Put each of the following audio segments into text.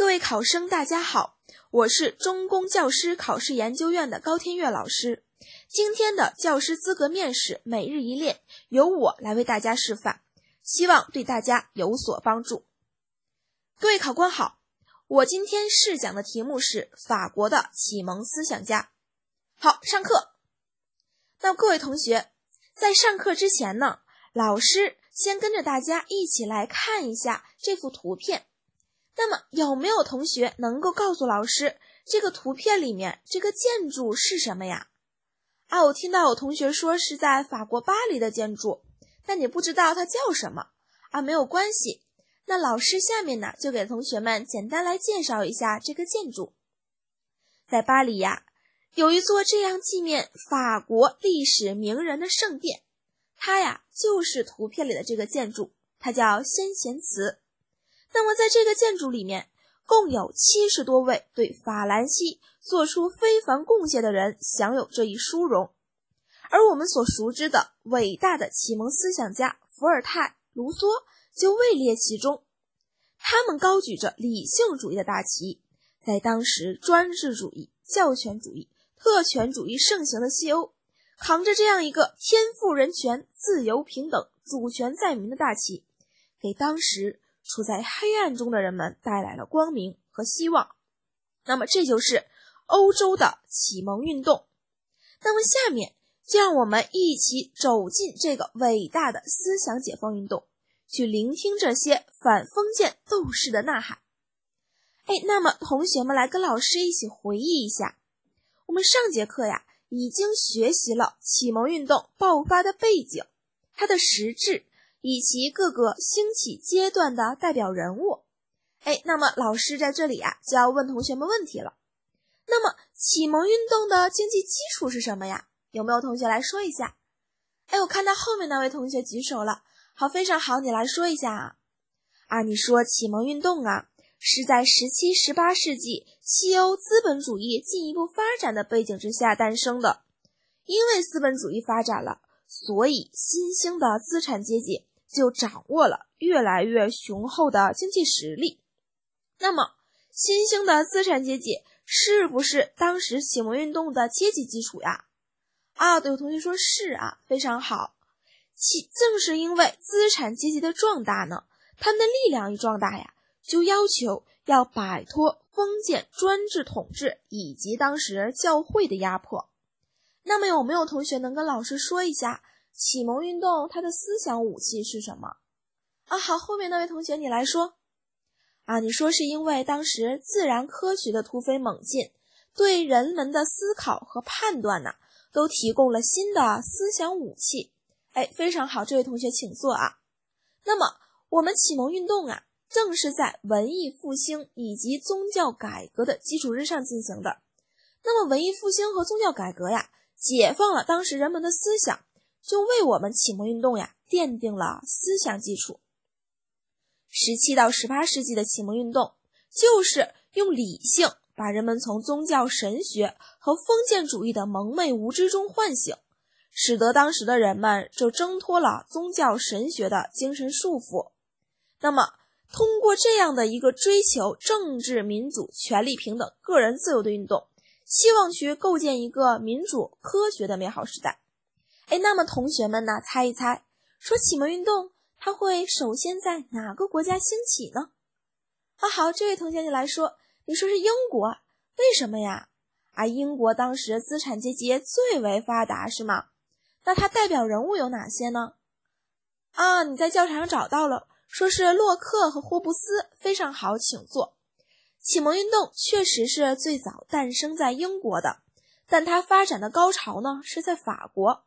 各位考生，大家好，我是中公教师考试研究院的高天月老师。今天的教师资格面试每日一练，由我来为大家示范，希望对大家有所帮助。各位考官好，我今天试讲的题目是法国的启蒙思想家。好，上课。那各位同学，在上课之前呢，老师先跟着大家一起来看一下这幅图片。那么有没有同学能够告诉老师，这个图片里面这个建筑是什么呀？啊，我听到有同学说是在法国巴黎的建筑，但你不知道它叫什么啊？没有关系，那老师下面呢就给同学们简单来介绍一下这个建筑。在巴黎呀，有一座这样纪念法国历史名人的圣殿，它呀就是图片里的这个建筑，它叫先贤祠。那么，在这个建筑里面，共有七十多位对法兰西做出非凡贡献的人享有这一殊荣，而我们所熟知的伟大的启蒙思想家伏尔泰、卢梭就位列其中。他们高举着理性主义的大旗，在当时专制主义、教权主义、特权主义盛行的西欧，扛着这样一个天赋人权、自由平等、主权在民的大旗，给当时。处在黑暗中的人们带来了光明和希望。那么，这就是欧洲的启蒙运动。那么，下面就让我们一起走进这个伟大的思想解放运动，去聆听这些反封建斗士的呐喊。哎，那么同学们来跟老师一起回忆一下，我们上节课呀已经学习了启蒙运动爆发的背景，它的实质。以及各个兴起阶段的代表人物，哎，那么老师在这里啊就要问同学们问题了。那么启蒙运动的经济基础是什么呀？有没有同学来说一下？哎，我看到后面那位同学举手了，好，非常好，你来说一下啊。啊，你说启蒙运动啊是在十七、十八世纪西欧资本主义进一步发展的背景之下诞生的，因为资本主义发展了，所以新兴的资产阶级。就掌握了越来越雄厚的经济实力。那么，新兴的资产阶级是不是当时启蒙运动的阶级基础呀？啊，有同学说是啊，非常好。其正是因为资产阶级的壮大呢，他们的力量一壮大呀，就要求要摆脱封建专制统治以及当时教会的压迫。那么，有没有同学能跟老师说一下？启蒙运动它的思想武器是什么啊？好，后面那位同学你来说啊，你说是因为当时自然科学的突飞猛进，对人们的思考和判断呢，都提供了新的思想武器。哎，非常好，这位同学请坐啊。那么我们启蒙运动啊，正是在文艺复兴以及宗教改革的基础之上进行的。那么文艺复兴和宗教改革呀，解放了当时人们的思想。就为我们启蒙运动呀奠定了思想基础。十七到十八世纪的启蒙运动，就是用理性把人们从宗教神学和封建主义的蒙昧无知中唤醒，使得当时的人们就挣脱了宗教神学的精神束缚。那么，通过这样的一个追求政治民主、权利平等、个人自由的运动，希望去构建一个民主、科学的美好时代。哎，那么同学们呢？猜一猜，说启蒙运动它会首先在哪个国家兴起呢？啊，好，这位同学你来说，你说是英国，为什么呀？啊，英国当时资产阶级最为发达，是吗？那它代表人物有哪些呢？啊，你在教材上找到了，说是洛克和霍布斯，非常好，请坐。启蒙运动确实是最早诞生在英国的，但它发展的高潮呢是在法国。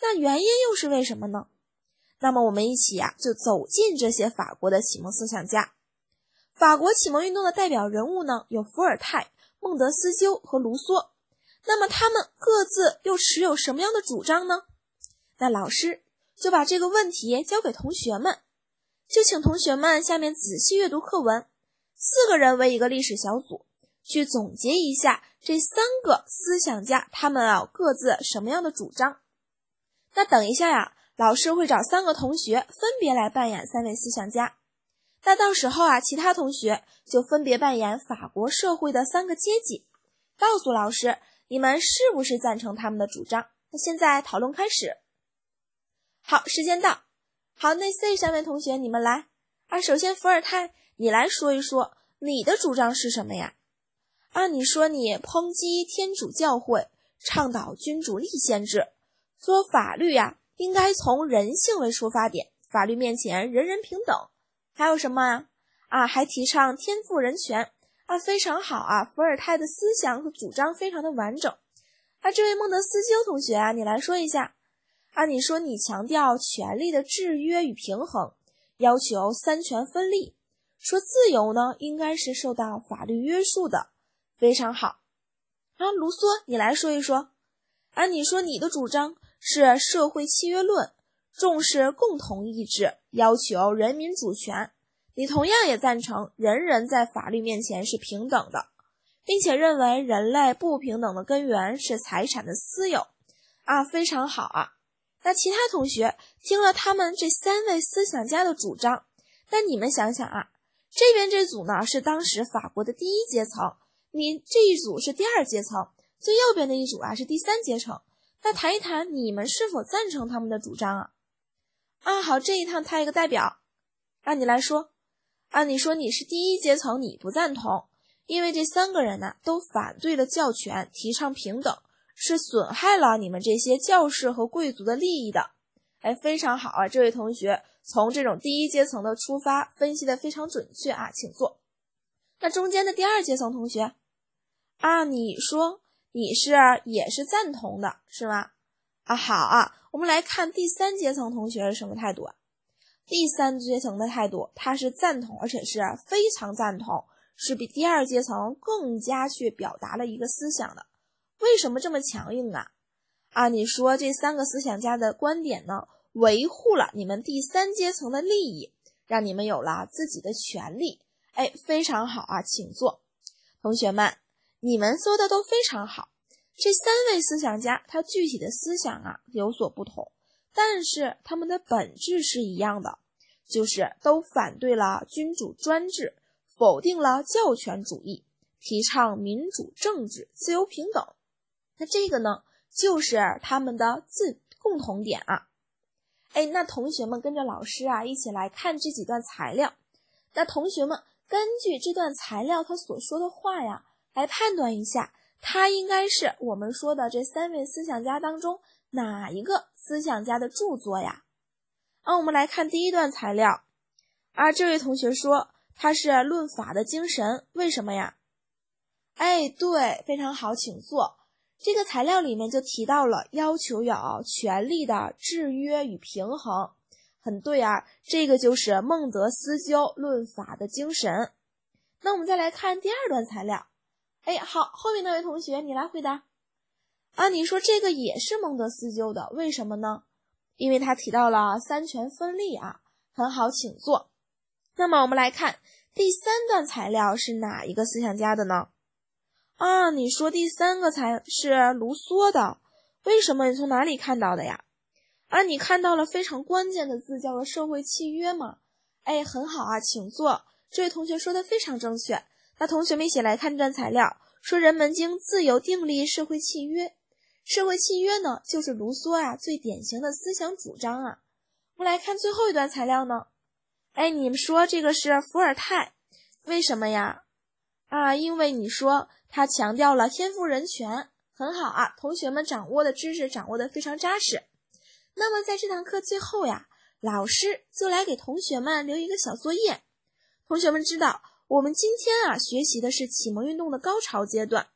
那原因又是为什么呢？那么我们一起呀，就走进这些法国的启蒙思想家。法国启蒙运动的代表人物呢，有伏尔泰、孟德斯鸠和卢梭。那么他们各自又持有什么样的主张呢？那老师就把这个问题交给同学们，就请同学们下面仔细阅读课文，四个人为一个历史小组，去总结一下这三个思想家他们啊各自什么样的主张。那等一下呀，老师会找三个同学分别来扮演三位思想家。那到时候啊，其他同学就分别扮演法国社会的三个阶级，告诉老师你们是不是赞成他们的主张。那现在讨论开始。好，时间到。好，那 C 三位同学你们来啊。首先，伏尔泰，你来说一说你的主张是什么呀？啊，你说你抨击天主教会，倡导君主立宪制，说法律呀应该从人性为出发点，法律面前人人平等。还有什么啊？啊，还提倡天赋人权啊，非常好啊！伏尔泰的思想和主张非常的完整。啊，这位孟德斯鸠同学啊，你来说一下啊。你说你强调权力的制约与平衡，要求三权分立，说自由呢应该是受到法律约束的，非常好。啊，卢梭，你来说一说啊。你说你的主张是社会契约论。重视共同意志，要求人民主权。你同样也赞成人人在法律面前是平等的，并且认为人类不平等的根源是财产的私有。啊，非常好啊！那其他同学听了他们这三位思想家的主张，那你们想想啊，这边这组呢是当时法国的第一阶层，你这一组是第二阶层，最右边的一组啊是第三阶层。那谈一谈你们是否赞成他们的主张啊？啊，好，这一趟他一个代表，让你来说。啊，你说你是第一阶层，你不赞同，因为这三个人呢都反对了教权，提倡平等，是损害了你们这些教士和贵族的利益的。哎，非常好啊，这位同学从这种第一阶层的出发，分析的非常准确啊，请坐。那中间的第二阶层同学，啊，你说你是也是赞同的，是吗？啊，好啊。我们来看第三阶层同学是什么态度啊？第三阶层的态度，他是赞同，而且是非常赞同，是比第二阶层更加去表达了一个思想的。为什么这么强硬啊？啊，你说这三个思想家的观点呢，维护了你们第三阶层的利益，让你们有了自己的权利。哎，非常好啊，请坐，同学们，你们说的都非常好。这三位思想家，他具体的思想啊有所不同，但是他们的本质是一样的，就是都反对了君主专制，否定了教权主义，提倡民主政治、自由平等。那这个呢，就是他们的自共同点啊。哎，那同学们跟着老师啊一起来看这几段材料。那同学们根据这段材料他所说的话呀，来判断一下。他应该是我们说的这三位思想家当中哪一个思想家的著作呀？啊，我们来看第一段材料。啊，这位同学说他是论法的精神，为什么呀？哎，对，非常好，请坐。这个材料里面就提到了要求有权力的制约与平衡，很对啊，这个就是孟德斯鸠论法的精神。那我们再来看第二段材料。哎，好，后面那位同学，你来回答。啊，你说这个也是孟德斯鸠的，为什么呢？因为他提到了三权分立啊。很好，请坐。那么我们来看第三段材料是哪一个思想家的呢？啊，你说第三个才是卢梭的，为什么？你从哪里看到的呀？啊，你看到了非常关键的字，叫做社会契约吗。哎，很好啊，请坐。这位同学说的非常正确。那同学们一起来看这段材料，说人们经自由订立社会契约，社会契约呢就是卢梭啊最典型的思想主张啊。我们来看最后一段材料呢，哎，你们说这个是伏尔泰，为什么呀？啊，因为你说他强调了天赋人权，很好啊，同学们掌握的知识掌握的非常扎实。那么在这堂课最后呀，老师就来给同学们留一个小作业，同学们知道。我们今天啊学习的是启蒙运动的高潮阶段，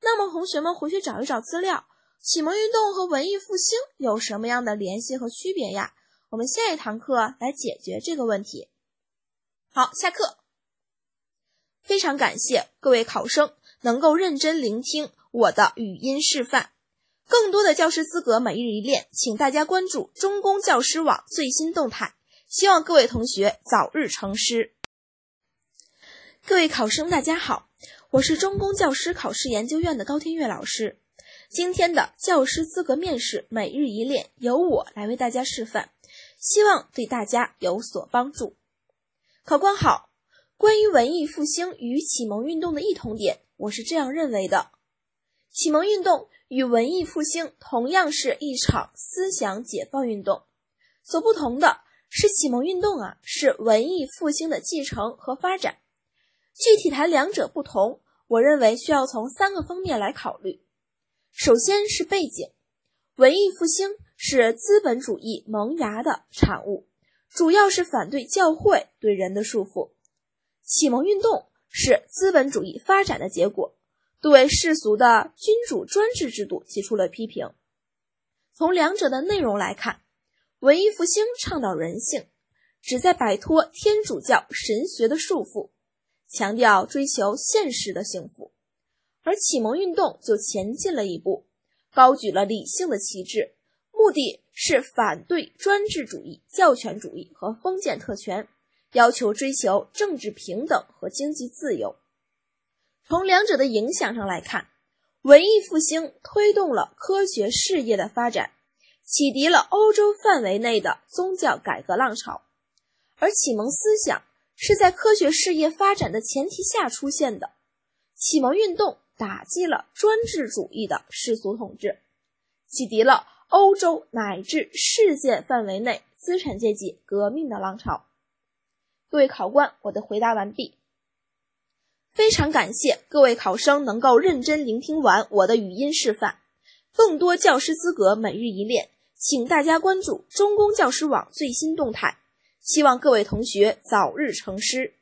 那么同学们回去找一找资料，启蒙运动和文艺复兴有什么样的联系和区别呀？我们下一堂课来解决这个问题。好，下课。非常感谢各位考生能够认真聆听我的语音示范，更多的教师资格每日一练，请大家关注中公教师网最新动态，希望各位同学早日成师。各位考生，大家好，我是中公教师考试研究院的高天月老师。今天的教师资格面试每日一练由我来为大家示范，希望对大家有所帮助。考官好，关于文艺复兴与启蒙运动的异同点，我是这样认为的：启蒙运动与文艺复兴同样是一场思想解放运动，所不同的是，启蒙运动啊是文艺复兴的继承和发展。具体谈两者不同，我认为需要从三个方面来考虑。首先是背景，文艺复兴是资本主义萌芽的产物，主要是反对教会对人的束缚；启蒙运动是资本主义发展的结果，对世俗的君主专制制度提出了批评。从两者的内容来看，文艺复兴倡导人性，旨在摆脱天主教神学的束缚。强调追求现实的幸福，而启蒙运动就前进了一步，高举了理性的旗帜，目的是反对专制主义、教权主义和封建特权，要求追求政治平等和经济自由。从两者的影响上来看，文艺复兴推动了科学事业的发展，启迪了欧洲范围内的宗教改革浪潮，而启蒙思想。是在科学事业发展的前提下出现的。启蒙运动打击了专制主义的世俗统治，启迪了欧洲乃至世界范围内资产阶级革命的浪潮。各位考官，我的回答完毕。非常感谢各位考生能够认真聆听完我的语音示范。更多教师资格每日一练，请大家关注中公教师网最新动态。希望各位同学早日成师。